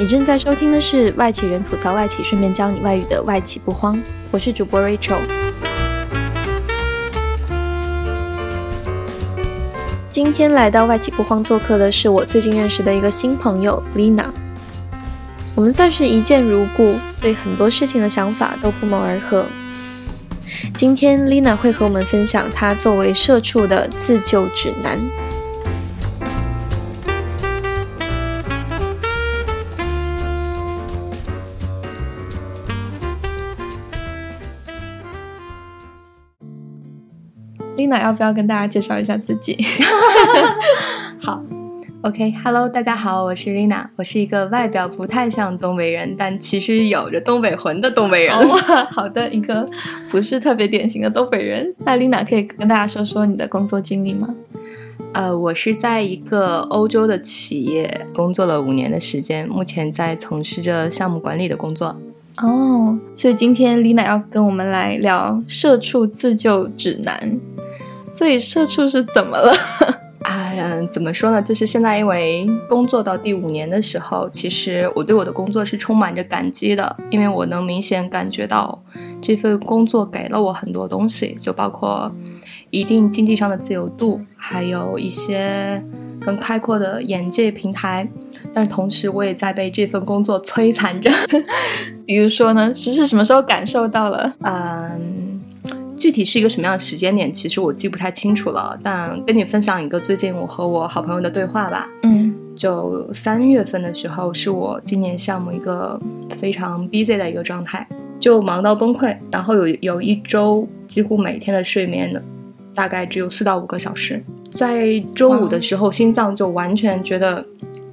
你正在收听的是外企人吐槽外企，顺便教你外语的外企不慌。我是主播 Rachel。今天来到外企不慌做客的是我最近认识的一个新朋友 Lina。我们算是一见如故，对很多事情的想法都不谋而合。今天 Lina 会和我们分享她作为社畜的自救指南。Lina 要不要跟大家介绍一下自己？好，OK，Hello，大家好，我是 Lina，我是一个外表不太像东北人，但其实有着东北魂的东北人。好的，一个不是特别典型的东北人。那 Lina 可以跟大家说说你的工作经历吗？呃，我是在一个欧洲的企业工作了五年的时间，目前在从事着项目管理的工作。哦，所以今天 Lina 要跟我们来聊社畜自救指南。所以社畜是怎么了？哎呀，怎么说呢？就是现在因为工作到第五年的时候，其实我对我的工作是充满着感激的，因为我能明显感觉到这份工作给了我很多东西，就包括一定经济上的自由度，还有一些更开阔的眼界平台。但是同时，我也在被这份工作摧残着。比如说呢，是是什么时候感受到了？嗯。具体是一个什么样的时间点，其实我记不太清楚了。但跟你分享一个最近我和我好朋友的对话吧。嗯，就三月份的时候，是我今年项目一个非常 busy 的一个状态，就忙到崩溃。然后有有一周几乎每天的睡眠大概只有四到五个小时。在周五的时候，心脏就完全觉得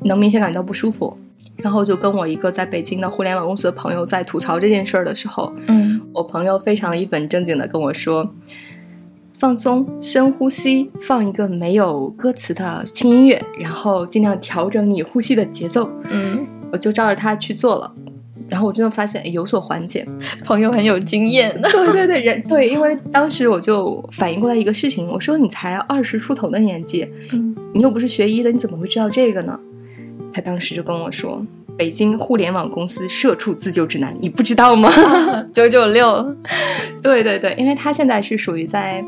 能明显感到不舒服。然后就跟我一个在北京的互联网公司的朋友在吐槽这件事儿的时候，嗯，我朋友非常一本正经的跟我说：“放松，深呼吸，放一个没有歌词的轻音乐，然后尽量调整你呼吸的节奏。”嗯，我就照着他去做了，然后我真的发现有所缓解。朋友很有经验，对对对，人对，因为当时我就反应过来一个事情，我说：“你才二十出头的年纪，嗯，你又不是学医的，你怎么会知道这个呢？”他当时就跟我说：“北京互联网公司社畜自救指南，你不知道吗？九九六，对对对，因为他现在是属于在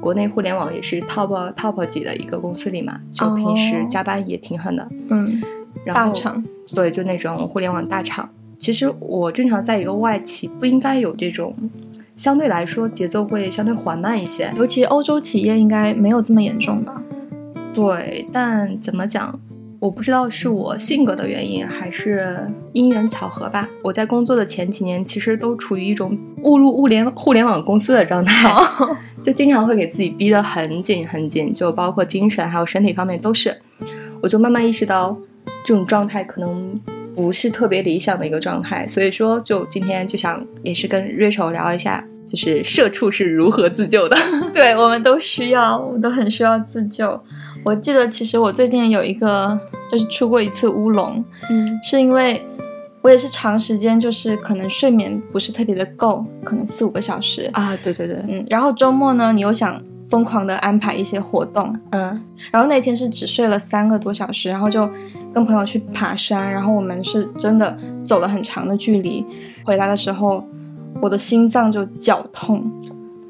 国内互联网也是 top top 级的一个公司里嘛，就平时加班也挺狠的。嗯，大厂，对，就那种互联网大厂。其实我正常在一个外企，不应该有这种，相对来说节奏会相对缓慢一些，尤其欧洲企业应该没有这么严重吧？对，但怎么讲？我不知道是我性格的原因，还是因缘巧合吧。我在工作的前几年，其实都处于一种误入物联互联网公司的状态，就经常会给自己逼得很紧很紧，就包括精神还有身体方面都是。我就慢慢意识到，这种状态可能不是特别理想的一个状态。所以说，就今天就想也是跟 Rachel 聊一下，就是社畜是如何自救的。对我们都需要，我都很需要自救。我记得，其实我最近有一个，就是出过一次乌龙，嗯，是因为我也是长时间，就是可能睡眠不是特别的够，可能四五个小时啊，对对对，嗯，然后周末呢，你又想疯狂的安排一些活动，嗯，然后那天是只睡了三个多小时，然后就跟朋友去爬山，然后我们是真的走了很长的距离，回来的时候我的心脏就绞痛。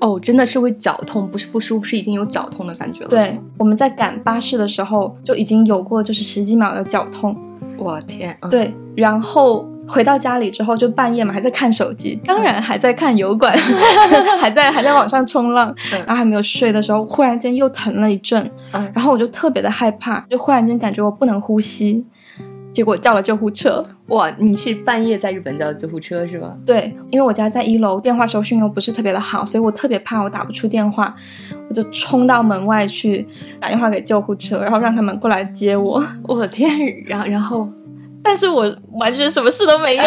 哦，真的是会绞痛，不是不舒服，是已经有绞痛的感觉了。对，我们在赶巴士的时候就已经有过，就是十几秒的绞痛。我天！对，然后回到家里之后，就半夜嘛，还在看手机，当然还在看油管，还在还在网上冲浪，然后还没有睡的时候，忽然间又疼了一阵，然后我就特别的害怕，就忽然间感觉我不能呼吸。结果叫了救护车，哇！你是半夜在日本叫救护车是吧？对，因为我家在一楼，电话收讯又不是特别的好，所以我特别怕我打不出电话，我就冲到门外去打电话给救护车，然后让他们过来接我。我的天！然后然后。但是我完全什么事都没有，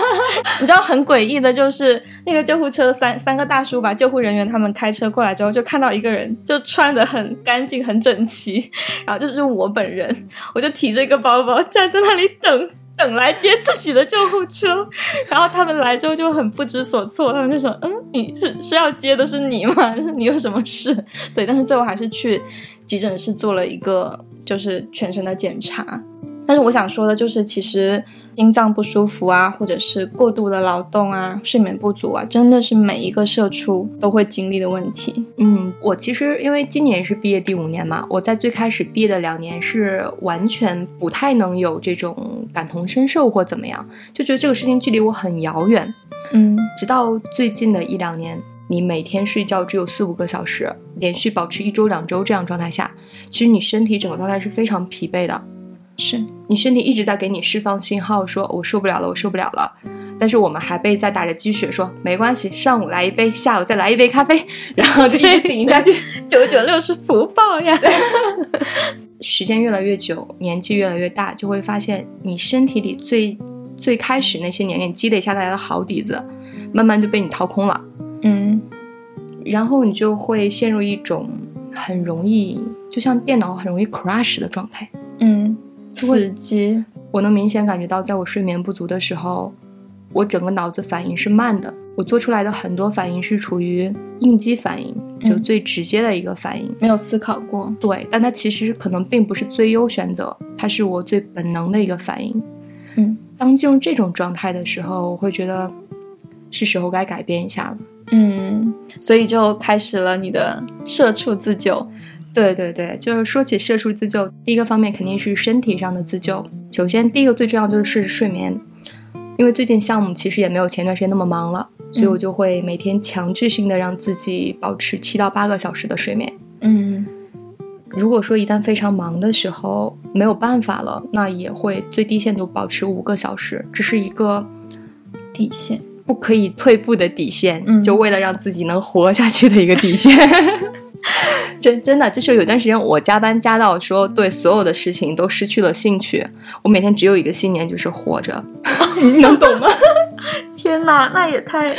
你知道很诡异的，就是那个救护车三三个大叔吧，救护人员他们开车过来之后，就看到一个人就穿的很干净很整齐，然后就是我本人，我就提着一个包包站在那里等等来接自己的救护车，然后他们来之后就很不知所措，他们就说：“嗯，你是是要接的是你吗？你有什么事？”对，但是最后还是去急诊室做了一个就是全身的检查。但是我想说的就是，其实心脏不舒服啊，或者是过度的劳动啊、睡眠不足啊，真的是每一个社畜都会经历的问题。嗯，我其实因为今年是毕业第五年嘛，我在最开始毕业的两年是完全不太能有这种感同身受或怎么样，就觉得这个事情距离我很遥远。嗯直到最近的一两年，你每天睡觉只有四五个小时，连续保持一周两周这样状态下，其实你身体整个状态是非常疲惫的。是，你身体一直在给你释放信号，说我受不了了，我受不了了。但是我们还被在打着鸡血说没关系，上午来一杯，下午再来一杯咖啡，然后就一直顶下去。九九六是福报呀。时间越来越久，年纪越来越大，就会发现你身体里最最开始那些年你积累下来的好底子，慢慢就被你掏空了。嗯然后你就会陷入一种很容易，就像电脑很容易 crash 的状态。嗯，会刺激。我能明显感觉到，在我睡眠不足的时候，我整个脑子反应是慢的，我做出来的很多反应是处于应激反应，就嗯最直接的一个反应。没有思考过。对，但它其实可能并不是最优选择，它是我最本能的一个反应。嗯当进入这种状态的时候，我会觉得是时候该改变一下了。嗯，所以就开始了你的社畜自救。对对对，就是说起社畜自救，第一个方面肯定是身体上的自救。首先，第一个最重要就是睡眠，因为最近项目其实也没有前段时间那么忙了，所以我就会每天强制性的让自己保持七到八个小时的睡眠。嗯如果说一旦非常忙的时候没有办法了，那也会最低限度保持五个小时，这是一个底线。不可以退步的底线，嗯就为了让自己能活下去的一个底线。真真的，就是有段时间我加班加到说对所有的事情都失去了兴趣，我每天只有一个信念，就是活着。你能懂吗？天哪，那也太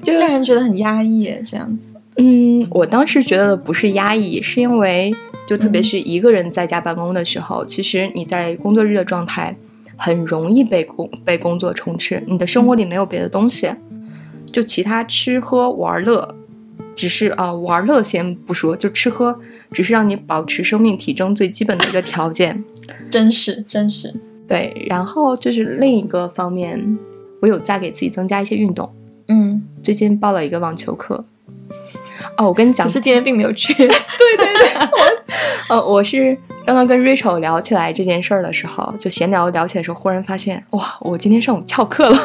就让人觉得很压抑耶，这样子。嗯，我当时觉得的不是压抑，是因为就特别是一个人在家办公的时候，其实你在工作日的状态很容易被工被工作充斥，你的生活里没有别的东西，就其他吃喝玩乐，只是啊、玩乐先不说，就吃喝只是让你保持生命体征最基本的一个条件。真是，真是。对，然后就是另一个方面，我有在给自己增加一些运动，嗯，最近报了一个网球课。哦，我跟你讲可，是今天并没有去。呃，我是刚刚跟 Rachel 聊起来这件事儿的时候，就闲聊聊起来的时候，忽然发现，哇，我今天上午翘课了，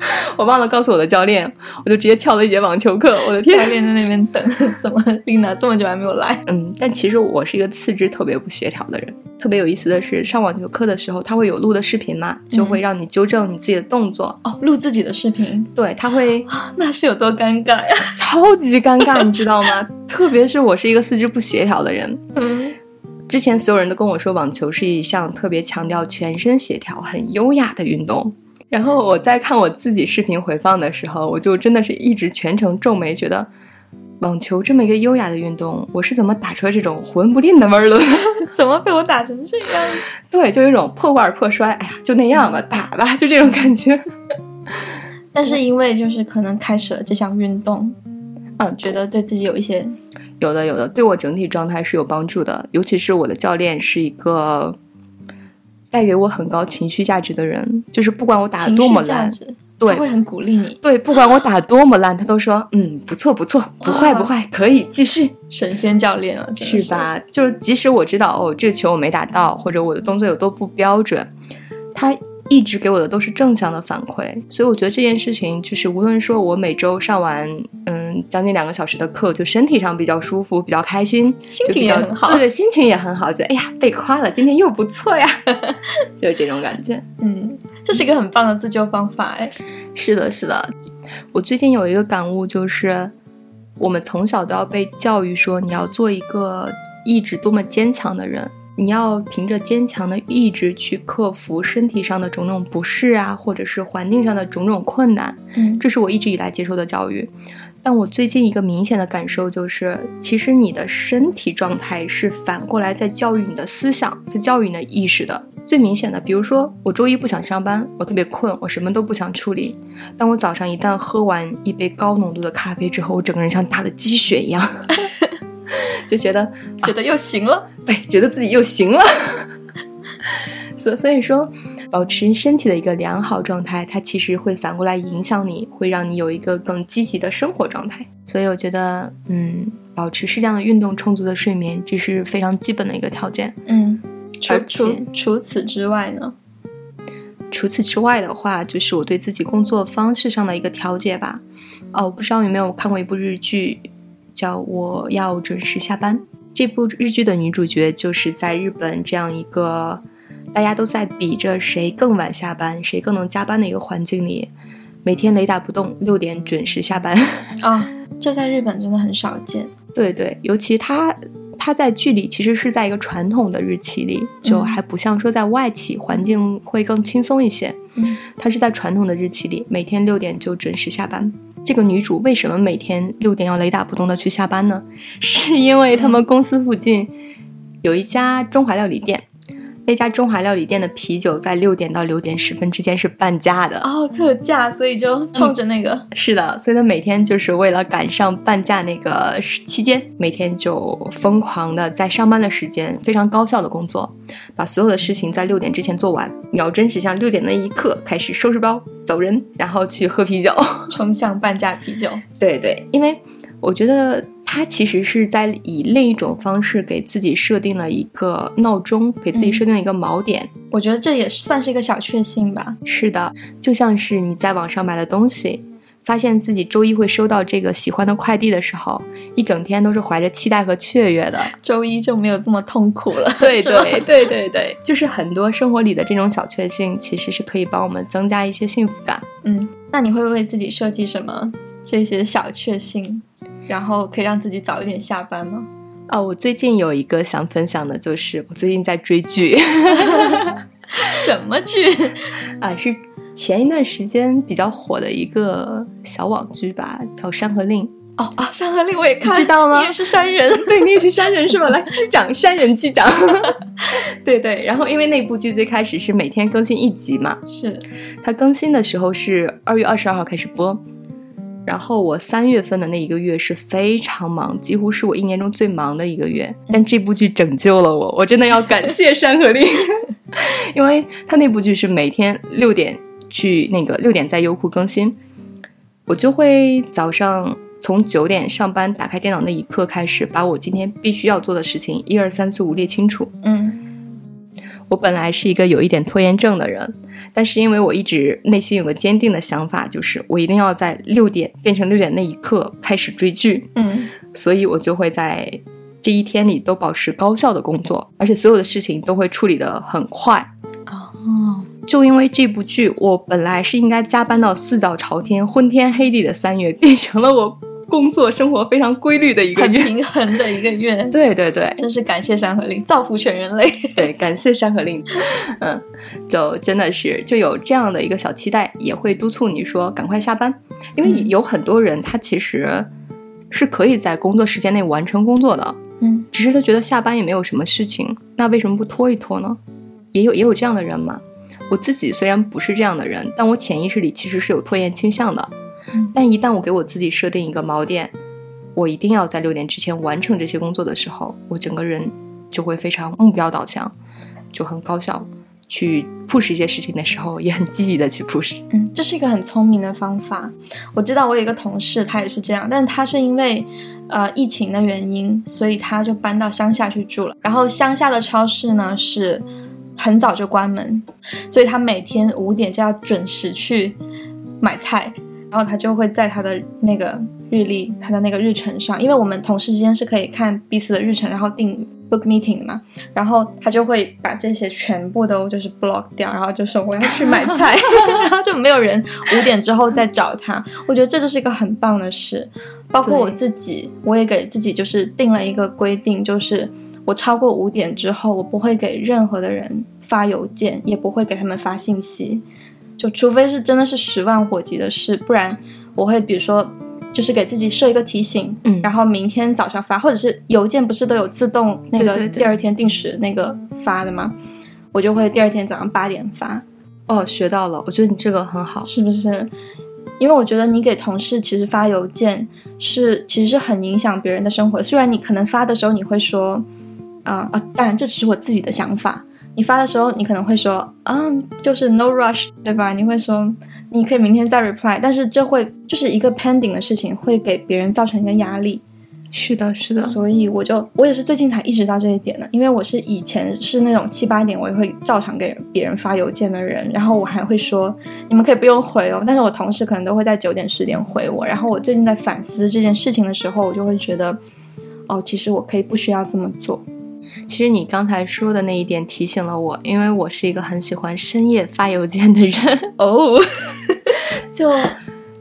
我忘了告诉我的教练，我就直接翘了一节网球课。我的天教！练在那边等，怎么丽娜这么久还没有来？嗯，但其实我是一个四肢特别不协调的人。特别有意思的是，上网球课的时候，他会有录的视频嘛，就会让你纠正你自己的动作。哦，录自己的视频，对，他会那是有多尴尬呀？超级尴尬，你知道吗？特别是我是一个四肢不协调的人，嗯之前所有人都跟我说，网球是一项特别强调全身协调、很优雅的运动。然后我在看我自己视频回放的时候，我就真的是一直全程皱眉，觉得网球这么一个优雅的运动，我是怎么打出来这种魂不吝的味儿的？怎么被我打成这样？对，就有一种破罐破摔，哎呀，就那样吧，打吧，就这种感觉。但是因为就是可能开始了这项运动，嗯，觉得对自己有一些有的有的，对我整体状态是有帮助的，尤其是我的教练是一个带给我很高情绪价值的人，就是不管我打多么烂，对他会很鼓励你。对，不管我打多么烂，他都说嗯不错不错，不坏不坏，可以继续，神仙教练啊，真的是？吧？就是即使我知道哦这个球我没打到，或者我的动作有多不标准，他一直给我的都是正向的反馈，所以我觉得这件事情就是无论说我每周上完嗯将近两个小时的课，就身体上比较舒服，比较开心，心情也很好对对，心情也很好，觉得哎呀被夸了，今天又不错呀，就是这种感觉。嗯，这是一个很棒的自救方法哎。是的，是的。我最近有一个感悟，就是我们从小都要被教育说，你要做一个意志多么坚强的人，你要凭着坚强的意志去克服身体上的种种不适啊，或者是环境上的种种困难。嗯这是我一直以来接受的教育。但我最近一个明显的感受就是，其实你的身体状态是反过来在教育你的思想，在教育你的意识的。最明显的，比如说我周一不想上班，我特别困，我什么都不想处理。但我早上一旦喝完一杯高浓度的咖啡之后，我整个人像打了鸡血一样，就觉得觉得又行了。对，觉得自己又行了。所所以说，保持身体的一个良好状态，它其实会反过来影响你，会让你有一个更积极的生活状态。所以我觉得，嗯，保持适量的运动、充足的睡眠，这是非常基本的一个条件。嗯，除而且除除此之外呢？除此之外的话，就是我对自己工作方式上的一个调节吧。哦，我不知道有没有看过一部日剧，叫《我要准时下班》。这部日剧的女主角就是在日本这样一个大家都在比着谁更晚下班、谁更能加班的一个环境里，每天雷打不动，六点准时下班。啊、这在日本真的很少见。对对，尤其他他在剧里其实是在一个传统的日期里，就嗯还不像说在外企环境会更轻松一些。嗯他是在传统的日期里，每天六点就准时下班。这个女主为什么每天六点要雷打不动的去下班呢？是因为他们公司附近有一家中华料理店，那家中华料理店的啤酒在六点到六点十分之间是半价的。哦，特价，所以就冲着那个。是的，所以他每天就是为了赶上半价那个时期间，每天就疯狂的在上班的时间非常高效的工作，把所有的事情在六点之前做完，秒针指向六点那一刻开始收拾包走人，然后去喝啤酒。冲向半价啤酒。对对，因为我觉得他其实是在以另一种方式给自己设定了一个闹钟，给自己设定了一个锚点。我觉得这也算是一个小确幸吧。是的，就像是你在网上买了东西，发现自己周一会收到这个喜欢的快递的时候，一整天都是怀着期待和雀跃的。周一就没有这么痛苦了。对对对对对，就是很多生活里的这种小确幸，其实是可以帮我们增加一些幸福感。嗯，那你会为自己设计什么这些小确幸，然后可以让自己早一点下班吗？啊、我最近有一个想分享的，就是我最近在追剧 什么剧？啊，是前一段时间比较火的一个小网剧吧，叫《山河令》。哦啊，《山河令》我也看，知道吗你也是山人。对，你也是山人是吧？来，机长，山人击掌。对对，然后因为那部剧最开始是每天更新一集嘛，是，它更新的时候是二月二十二号开始播，然后我三月份的那一个月是非常忙，几乎是我一年中最忙的一个月。但这部剧拯救了我，我真的要感谢《山河令》，因为他那部剧是每天六点去那个六点在优酷更新，我就会早上。从九点上班打开电脑那一刻开始，把我今天必须要做的事情一二三四五列清楚。嗯我本来是一个有一点拖延症的人，但是因为我一直内心有个坚定的想法，就是我一定要在六点变成六点那一刻开始追剧，嗯所以我就会在这一天里都保持高效的工作，而且所有的事情都会处理的很快。哦，就因为这部剧，我本来是应该加班到四脚朝天、昏天黑地的三月，变成了我工作生活非常规律的一个很月。平衡的一个月。对对对，真是感谢《山河令》，造福全人类。对，感谢《山河令》，嗯，就真的是就有这样的一个小期待，也会督促你说赶快下班，因为嗯有很多人他其实是可以在工作时间内完成工作的，嗯只是他觉得下班也没有什么事情，那为什么不拖一拖呢？也有也有这样的人嘛。我自己虽然不是这样的人，但我潜意识里其实是有拖延倾向的。但一旦我给我自己设定一个锚点，我一定要在六点之前完成这些工作的时候，我整个人就会非常目标导向，就很高效。去 push 一些事情的时候，也很积极的去 push。嗯，这是一个很聪明的方法。我知道我有一个同事，他也是这样，但他是因为呃疫情的原因，所以他就搬到乡下去住了。然后乡下的超市呢是很早就关门，所以他每天五点就要准时去买菜。然后他就会在他的那个日历，他的那个日程上，因为我们同事之间是可以看彼此的日程，然后定 book meeting 的嘛。然后他就会把这些全部都就是 block 掉，然后就说我要去买菜，然后就没有人五点之后再找他。我觉得这就是一个很棒的事。包括我自己，我也给自己就是定了一个规定，就是我超过五点之后，我不会给任何的人发邮件，也不会给他们发信息。就除非是真的是十万火急的事，不然我会比如说就是给自己设一个提醒，嗯然后明天早上发，或者是邮件不是都有自动那个第二天定时那个发的吗？我就会第二天早上八点发，哦，学到了，我觉得你这个很好。是不是？因为我觉得你给同事其实发邮件是其实是很影响别人的生活，虽然你可能发的时候你会说，啊、啊，当然这只是我自己的想法。你发的时候，你可能会说，嗯，就是 no rush，对吧？你会说，你可以明天再 reply，但是这会就是一个 pending 的事情，会给别人造成一个压力。是的，是的，所以我就我也是最近才意识到这一点的，因为我是以前是那种七八点我也会照常给别人发邮件的人，然后我还会说你们可以不用回哦，但是我同事可能都会在九点十点回我，然后我最近在反思这件事情的时候，我就会觉得，哦，其实我可以不需要这么做。其实你刚才说的那一点提醒了我，因为我是一个很喜欢深夜发邮件的人 哦，就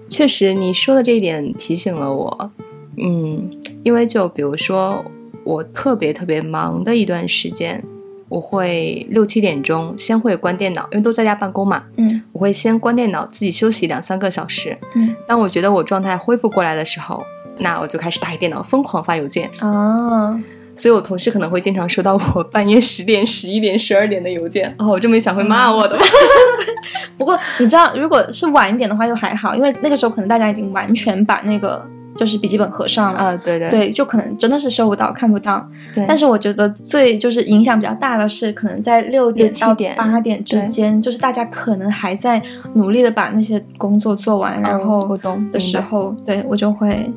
确实你说的这一点提醒了我，嗯。因为就比如说，我特别特别忙的一段时间，我会六七点钟先会关电脑，因为都在家办公嘛。嗯，我会先关电脑，自己休息两三个小时。嗯，当我觉得我状态恢复过来的时候，那我就开始打开电脑，疯狂发邮件。啊，所以我同事可能会经常收到我 半夜十点、十一点、十二点的邮件。哦，我这么一想会骂我的吧？不过你知道，如果是晚一点的话就还好，因为那个时候可能大家已经完全把那个。就是笔记本合上了，啊，对对对，就可能真的是收不到、看不到。对，但是我觉得最就是影响比较大的是，可能在六点到八点之间，就是大家可能还在努力的把那些工作做完，然后的时候，对我就会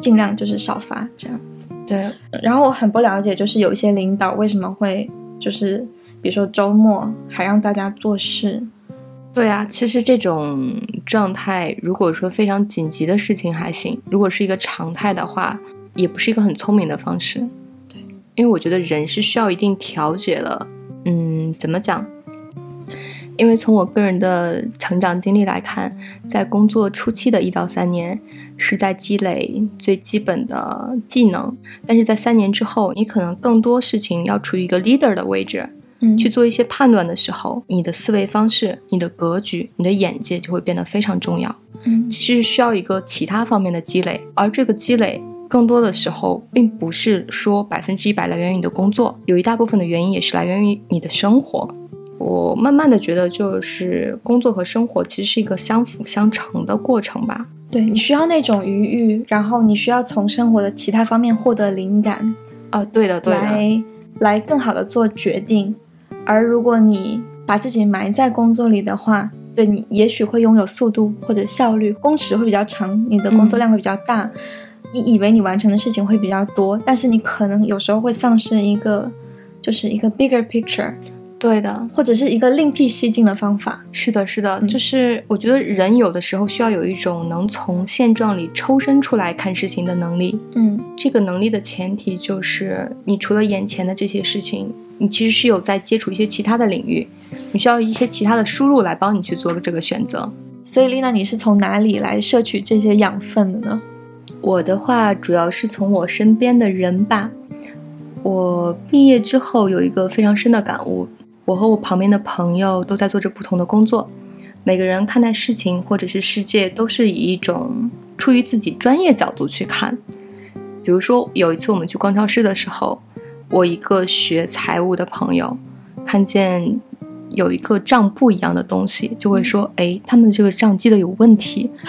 尽量就是少发这样子。对，然后我很不了解，就是有一些领导为什么会就是比如说周末还让大家做事。对啊，其实这种状态，如果说非常紧急的事情还行；如果是一个常态的话，也不是一个很聪明的方式。对，因为我觉得人是需要一定调节的。嗯，怎么讲？因为从我个人的成长经历来看，在工作初期的一到三年是在积累最基本的技能，但是在三年之后，你可能更多事情要处于一个 leader 的位置。嗯去做一些判断的时候，你的思维方式、你的格局、你的眼界就会变得非常重要。嗯，其实需要一个其他方面的积累，而这个积累更多的时候，并不是说百分之一百来源于你的工作，有一大部分的原因也是来源于你的生活。我慢慢的觉得，就是工作和生活其实是一个相辅相成的过程吧。对你需要那种余裕，然后你需要从生活的其他方面获得灵感。哦，对的，对的，来来更好的做决定。而如果你把自己埋在工作里的话，对你也许会拥有速度或者效率，工时会比较长，你的工作量会比较大，你以为你完成的事情会比较多，但是你可能有时候会丧失一个，就是一个 bigger picture。对的，或者是一个另辟蹊径的方法。是的，是的，就是我觉得人有的时候需要有一种能从现状里抽身出来看事情的能力。嗯，这个能力的前提就是你除了眼前的这些事情，你其实是有在接触一些其他的领域，你需要一些其他的输入来帮你去做这个选择。所以，丽娜，你是从哪里来摄取这些养分的呢？我的话，主要是从我身边的人吧。我毕业之后有一个非常深的感悟。我和我旁边的朋友都在做着不同的工作，每个人看待事情或者是世界都是以一种出于自己专业角度去看。比如说，有一次我们去逛超市的时候，我一个学财务的朋友看见有一个账簿一样的东西，就会说：“哎，他们这个账记得有问题。”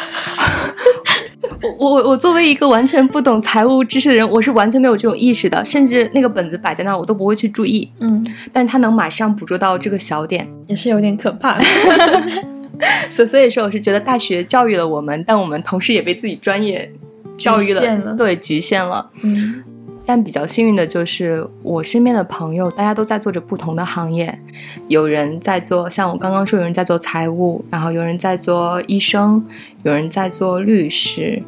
我我我作为一个完全不懂财务知识的人，我是完全没有这种意识的，甚至那个本子摆在那儿，我都不会去注意。嗯，但是他能马上捕捉到这个小点，也是有点可怕。所所以说，我是觉得大学教育了我们，但我们同时也被自己专业教育了，对，局限了。嗯，但比较幸运的就是我身边的朋友，大家都在做着不同的行业，有人在做，像我刚刚说，有人在做财务，然后有人在做医生，有人在做律师。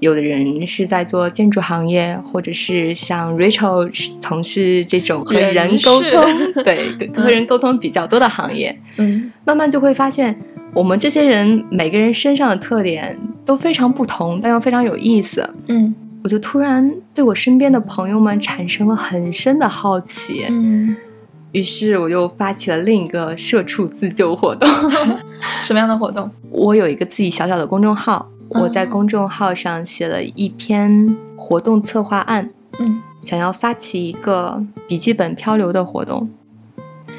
有的人是在做建筑行业，或者是像 Rachel 从事这种和人沟通，对，和人沟通比较多的行业。嗯，慢慢就会发现，我们这些人每个人身上的特点都非常不同，但又非常有意思。嗯，我就突然对我身边的朋友们产生了很深的好奇。嗯，于是我就发起了另一个社畜自救活动。什么样的活动？我有一个自己小小的公众号。我在公众号上写了一篇活动策划案，嗯，想要发起一个笔记本漂流的活动，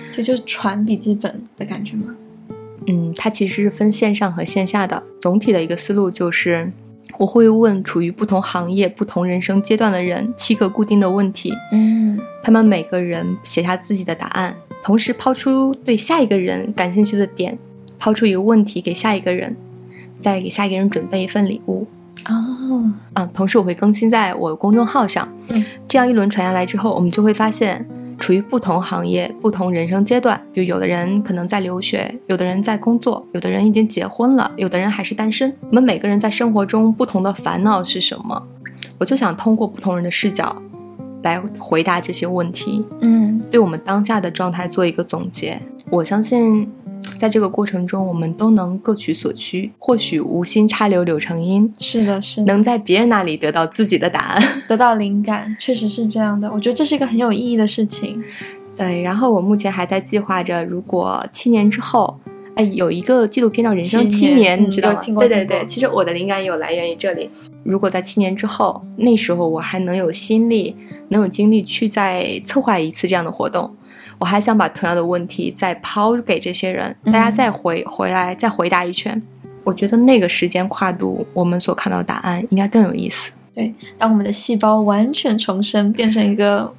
所以就是传笔记本的感觉吗？嗯，它其实是分线上和线下的。总体的一个思路就是，我会问处于不同行业、不同人生阶段的人七个固定的问题，嗯，他们每个人写下自己的答案，同时抛出对下一个人感兴趣的点，抛出一个问题给下一个人，再给下一个人准备一份礼物。哦，嗯，同时我会更新在我公众号上。嗯，这样一轮传下来之后，我们就会发现，处于不同行业、不同人生阶段，比如有的人可能在留学，有的人在工作，有的人已经结婚了，有的人还是单身。我们每个人在生活中不同的烦恼是什么？我就想通过不同人的视角来回答这些问题，嗯对我们当下的状态做一个总结。我相信，在这个过程中，我们都能各取所需，或许无心插柳柳成荫，是的，是的，能在别人那里得到自己的答案。得到灵感，确实是这样的。我觉得这是一个很有意义的事情。对，然后我目前还在计划着，如果七年之后，哎，有一个纪录片叫《人生七七年嗯你知道吗？对对对，其实我的灵感也有来源于这里。如果在七年之后，那时候我还能有心力，能有精力去再策划一次这样的活动，我还想把同样的问题再抛给这些人，大家嗯再回回来再回答一圈。我觉得那个时间跨度，我们所看到的答案应该更有意思。对当我们的细胞完全重生，变成一个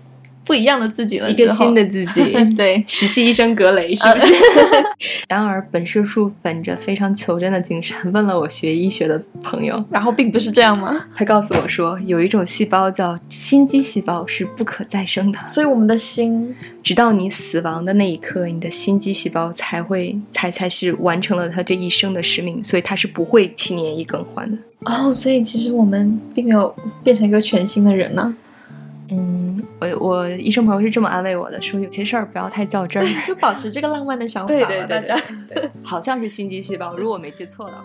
不一样的自己了，一个新的自己，对，实习医生格雷是不是？然而，本社畜本着非常求真的精神，问了我学医学的朋友，然后并不是这样吗？他告诉我说，有一种细胞叫心肌细胞是不可再生的，所以我们的心，直到你死亡的那一刻，你的心肌细胞才会才才是完成了它这一生的使命，所以它是不会七年一更换的。哦，所以其实我们并没有变成一个全新的人呢、嗯，我我医生朋友是这么安慰我的，说有些事儿不要太较真儿。就保持这个浪漫的想法吧，对对对大家。对，好像是心肌细胞，如果我没记错的话。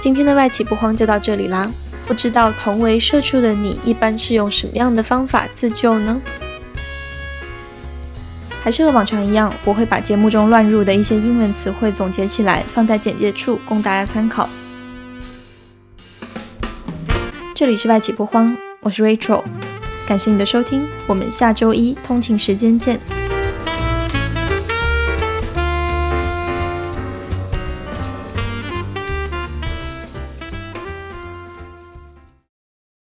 今天的外企不慌就到这里啦。不知道同为社畜的你，一般是用什么样的方法自救呢？还是和往常一样，我会把节目中乱入的一些英文词汇总结起来，放在简介处供大家参考。这里是外企不慌，我是 Rachel，感谢你的收听，我们下周一通勤时间见。